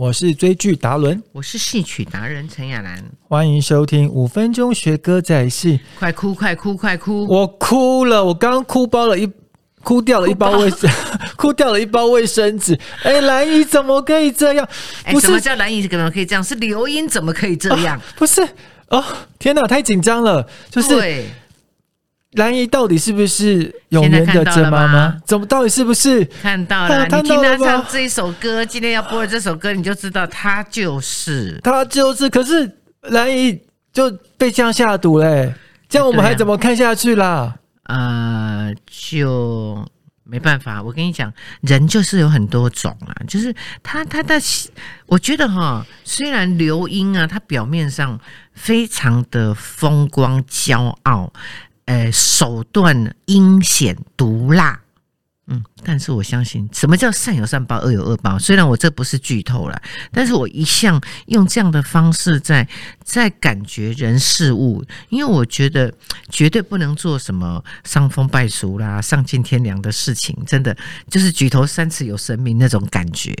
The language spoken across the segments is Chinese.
我是追剧达伦，我是戏曲达人陈雅兰，欢迎收听五分钟学歌仔戏。快哭快哭快哭！我哭了，我刚哭包了一哭掉了一包卫生，哭掉了一包卫生纸。哎，蓝姨怎么可以这样？哎，什么叫蓝姨怎么可以这样？是刘英怎么可以这样？不是哦，天哪，太紧张了，就是。蓝姨到底是不是永年的真妈妈？怎么到底是不是看到了？你听她唱这一首歌，今天要播的这首歌，你就知道她就是她就是。可是蓝姨就被这样下毒嘞，这样我们还怎么看下去啦？呃，就没办法。我跟你讲，人就是有很多种啊，就是他他的，我觉得哈，虽然刘英啊，他表面上非常的风光骄傲。呃，手段阴险毒辣，嗯，但是我相信，什么叫善有善报，恶有恶报？虽然我这不是剧透了，但是我一向用这样的方式在在感觉人事物，因为我觉得绝对不能做什么伤风败俗啦、丧尽天良的事情，真的就是举头三尺有神明那种感觉。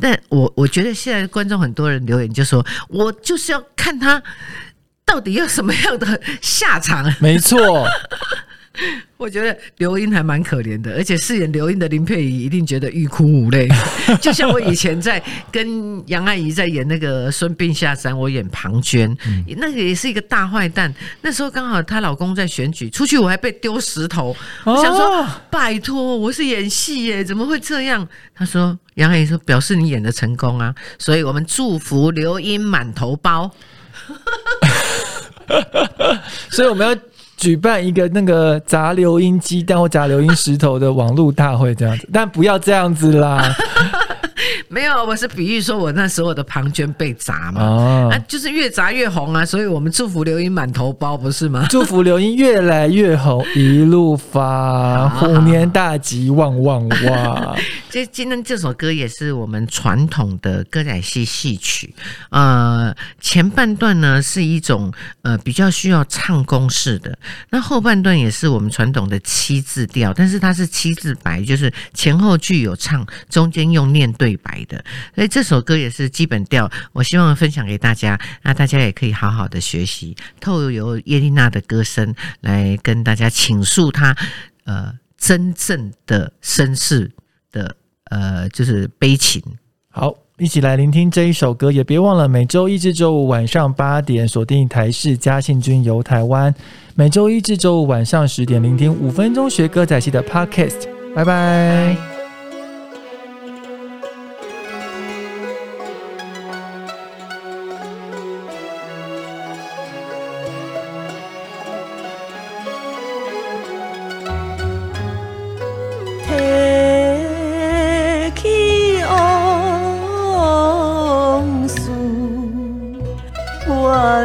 但我我觉得现在观众很多人留言就说，我就是要看他。到底要什么样的下场？没错，我觉得刘英还蛮可怜的，而且饰演刘英的林佩仪一定觉得欲哭无泪。就像我以前在跟杨阿姨在演那个《孙膑下山》，我演庞涓，那个也是一个大坏蛋。那时候刚好她老公在选举，出去我还被丢石头。我想说，拜托，我是演戏耶，怎么会这样？她说，杨阿姨说，表示你演的成功啊，所以我们祝福刘英满头包。所以我们要举办一个那个砸流音鸡蛋或砸流音石头的网络大会，这样子，但不要这样子啦。没有，我是比喻说，我那时候的庞涓被砸嘛，啊，就是越砸越红啊，所以我们祝福刘英满头包，不是吗？祝福刘英越来越红，一路发，虎年大吉，旺旺旺。这今天这首歌也是我们传统的歌仔戏戏曲，呃，前半段呢是一种呃比较需要唱功式的，那后半段也是我们传统的七字调，但是它是七字白，就是前后句有唱，中间用念对白的，所以这首歌也是基本调，我希望分享给大家，那大家也可以好好的学习，透由叶丽娜的歌声来跟大家倾诉她呃真正的身世的。呃，就是悲情。好，一起来聆听这一首歌，也别忘了每周一至周五晚上八点锁定台视嘉信君游台湾，每周一至周五晚上十点聆听五分钟学歌仔戏的 Podcast。拜拜。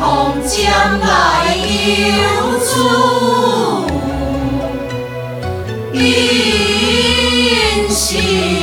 天风将来有主，因信。